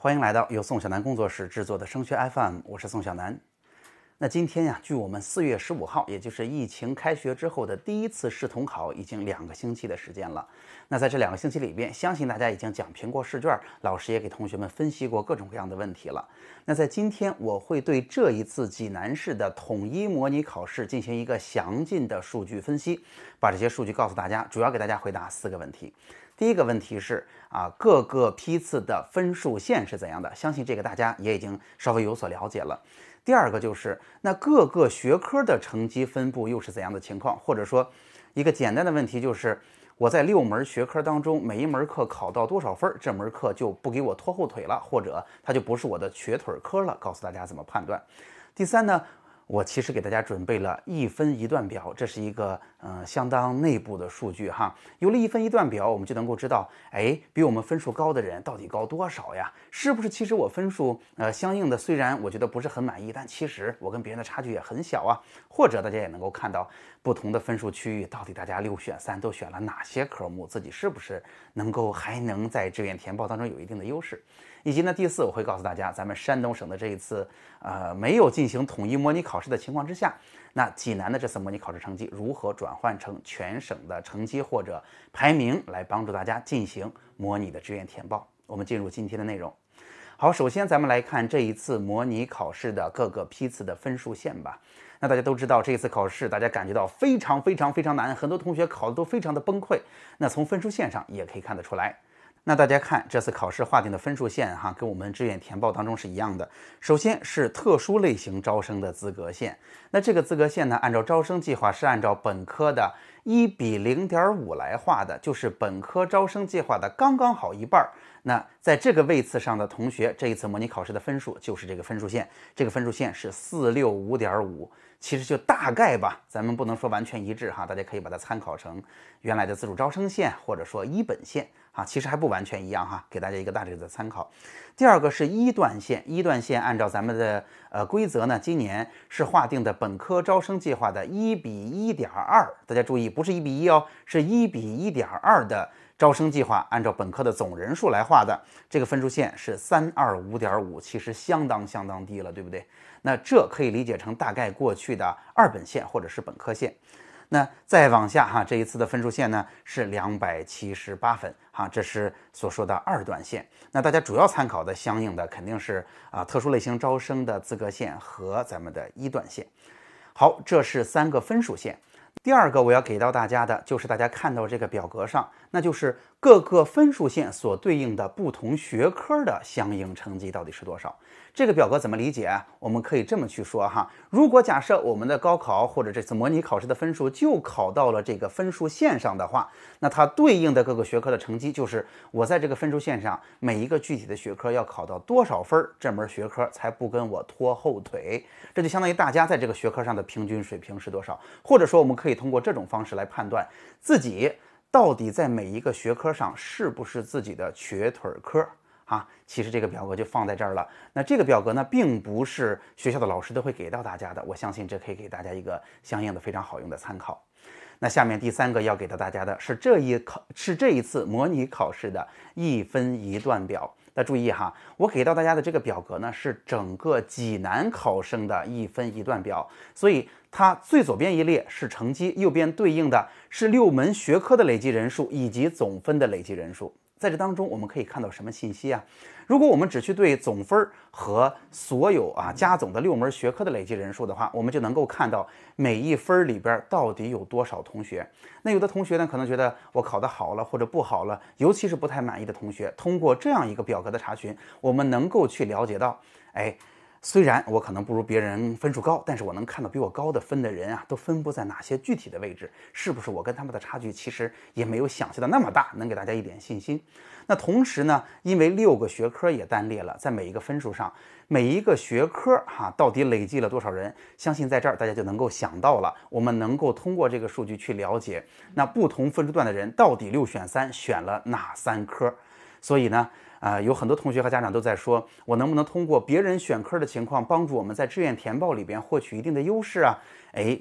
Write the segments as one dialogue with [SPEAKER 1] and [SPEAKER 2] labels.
[SPEAKER 1] 欢迎来到由宋小南工作室制作的升学 FM，我是宋小南。那今天呀，距我们四月十五号，也就是疫情开学之后的第一次试统考，已经两个星期的时间了。那在这两个星期里边，相信大家已经讲评过试卷，老师也给同学们分析过各种各样的问题了。那在今天，我会对这一次济南市的统一模拟考试进行一个详尽的数据分析，把这些数据告诉大家，主要给大家回答四个问题。第一个问题是啊，各个批次的分数线是怎样的？相信这个大家也已经稍微有所了解了。第二个就是那各个学科的成绩分布又是怎样的情况？或者说，一个简单的问题就是我在六门学科当中每一门课考到多少分，这门课就不给我拖后腿了，或者它就不是我的瘸腿科了。告诉大家怎么判断。第三呢？我其实给大家准备了一分一段表，这是一个嗯相当内部的数据哈。有了一分一段表，我们就能够知道，哎，比我们分数高的人到底高多少呀？是不是？其实我分数呃相应的，虽然我觉得不是很满意，但其实我跟别人的差距也很小啊。或者大家也能够看到不同的分数区域，到底大家六选三都选了哪些科目，自己是不是能够还能在志愿填报当中有一定的优势？以及呢，第四我会告诉大家，咱们山东省的这一次，呃，没有进行统一模拟考试的情况之下，那济南的这次模拟考试成绩如何转换成全省的成绩或者排名，来帮助大家进行模拟的志愿填报。我们进入今天的内容。好，首先咱们来看这一次模拟考试的各个批次的分数线吧。那大家都知道，这一次考试大家感觉到非常非常非常难，很多同学考的都非常的崩溃。那从分数线上也可以看得出来。那大家看这次考试划定的分数线哈，跟我们志愿填报当中是一样的。首先是特殊类型招生的资格线，那这个资格线呢，按照招生计划是按照本科的一比零点五来划的，就是本科招生计划的刚刚好一半儿。那在这个位次上的同学，这一次模拟考试的分数就是这个分数线，这个分数线是四六五点五。其实就大概吧，咱们不能说完全一致哈，大家可以把它参考成原来的自主招生线或者说一本线啊，其实还不完全一样哈，给大家一个大致的参考。第二个是一段线，一段线按照咱们的呃规则呢，今年是划定的本科招生计划的一比一点二，大家注意，不是一比一哦，是一比一点二的招生计划，按照本科的总人数来划的，这个分数线是三二五点五，其实相当相当低了，对不对？那这可以理解成大概过去的二本线或者是本科线。那再往下哈，这一次的分数线呢是两百七十八分哈，这是所说的二段线。那大家主要参考的相应的肯定是啊特殊类型招生的资格线和咱们的一段线。好，这是三个分数线。第二个我要给到大家的就是大家看到这个表格上，那就是各个分数线所对应的不同学科的相应成绩到底是多少。这个表格怎么理解？我们可以这么去说哈，如果假设我们的高考或者这次模拟考试的分数就考到了这个分数线上的话，那它对应的各个学科的成绩就是我在这个分数线上每一个具体的学科要考到多少分，这门学科才不跟我拖后腿。这就相当于大家在这个学科上的平均水平是多少，或者说我们可以通过这种方式来判断自己到底在每一个学科上是不是自己的瘸腿科。啊，其实这个表格就放在这儿了。那这个表格呢，并不是学校的老师都会给到大家的。我相信这可以给大家一个相应的非常好用的参考。那下面第三个要给到大家的是这一考是这一次模拟考试的一分一段表。那注意哈，我给到大家的这个表格呢，是整个济南考生的一分一段表。所以它最左边一列是成绩，右边对应的是六门学科的累计人数以及总分的累计人数。在这当中，我们可以看到什么信息啊？如果我们只去对总分和所有啊加总的六门学科的累计人数的话，我们就能够看到每一分里边到底有多少同学。那有的同学呢，可能觉得我考得好了或者不好了，尤其是不太满意的同学，通过这样一个表格的查询，我们能够去了解到，哎。虽然我可能不如别人分数高，但是我能看到比我高的分的人啊，都分布在哪些具体的位置？是不是我跟他们的差距其实也没有想象的那么大？能给大家一点信心。那同时呢，因为六个学科也单列了，在每一个分数上，每一个学科哈到底累计了多少人？相信在这儿大家就能够想到了，我们能够通过这个数据去了解，那不同分数段的人到底六选三选了哪三科？所以呢？啊，有很多同学和家长都在说，我能不能通过别人选科的情况，帮助我们在志愿填报里边获取一定的优势啊？哎，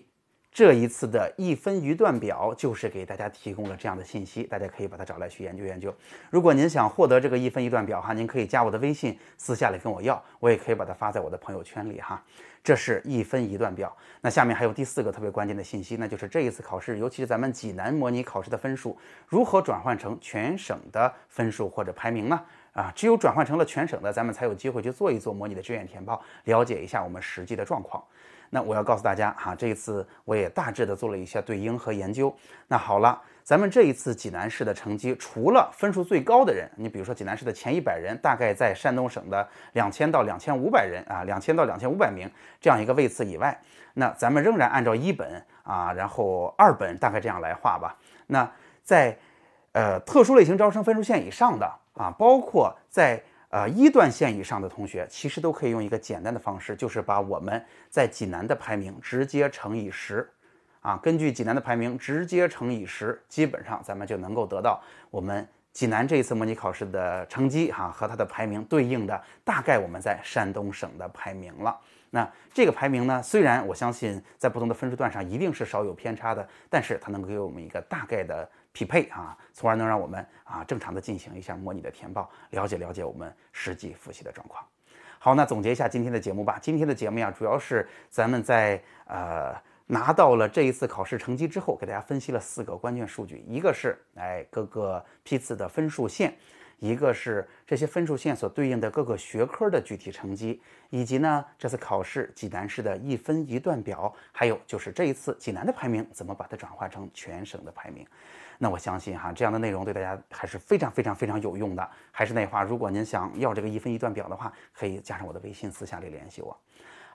[SPEAKER 1] 这一次的一分一段表就是给大家提供了这样的信息，大家可以把它找来去研究研究。如果您想获得这个一分一段表哈，您可以加我的微信，私下里跟我要，我也可以把它发在我的朋友圈里哈。这是一分一段表。那下面还有第四个特别关键的信息，那就是这一次考试，尤其是咱们济南模拟考试的分数如何转换成全省的分数或者排名呢？啊，只有转换成了全省的，咱们才有机会去做一做模拟的志愿填报，了解一下我们实际的状况。那我要告诉大家哈，这一次我也大致的做了一下对应和研究。那好了，咱们这一次济南市的成绩，除了分数最高的人，你比如说济南市的前一百人，大概在山东省的两千到两千五百人啊，两千到两千五百名这样一个位次以外，那咱们仍然按照一本啊，然后二本大概这样来划吧。那在呃特殊类型招生分数线以上的啊，包括在呃，一段线以上的同学其实都可以用一个简单的方式，就是把我们在济南的排名直接乘以十，啊，根据济南的排名直接乘以十，基本上咱们就能够得到我们济南这一次模拟考试的成绩哈和它的排名对应的大概我们在山东省的排名了。那这个排名呢，虽然我相信在不同的分数段上一定是少有偏差的，但是它能给我们一个大概的。匹配啊，从而能让我们啊正常的进行一下模拟的填报，了解了解我们实际复习的状况。好，那总结一下今天的节目吧。今天的节目呀，主要是咱们在呃拿到了这一次考试成绩之后，给大家分析了四个关键数据，一个是哎各个批次的分数线。一个是这些分数线所对应的各个学科的具体成绩，以及呢这次考试济南市的一分一段表，还有就是这一次济南的排名怎么把它转化成全省的排名。那我相信哈这样的内容对大家还是非常非常非常有用的。还是那话，如果您想要这个一分一段表的话，可以加上我的微信，私下里联系我。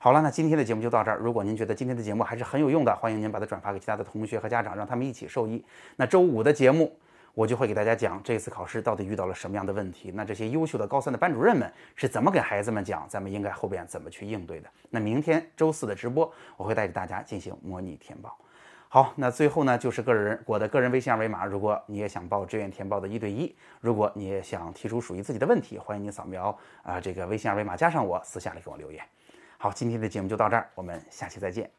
[SPEAKER 1] 好了，那今天的节目就到这儿。如果您觉得今天的节目还是很有用的，欢迎您把它转发给其他的同学和家长，让他们一起受益。那周五的节目。我就会给大家讲这次考试到底遇到了什么样的问题，那这些优秀的高三的班主任们是怎么给孩子们讲，咱们应该后边怎么去应对的。那明天周四的直播，我会带着大家进行模拟填报。好，那最后呢就是个人我的个人微信二维码，如果你也想报志愿填报的一对一，如果你也想提出属于自己的问题，欢迎你扫描啊这个微信二维码加上我，私下里给我留言。好，今天的节目就到这儿，我们下期再见。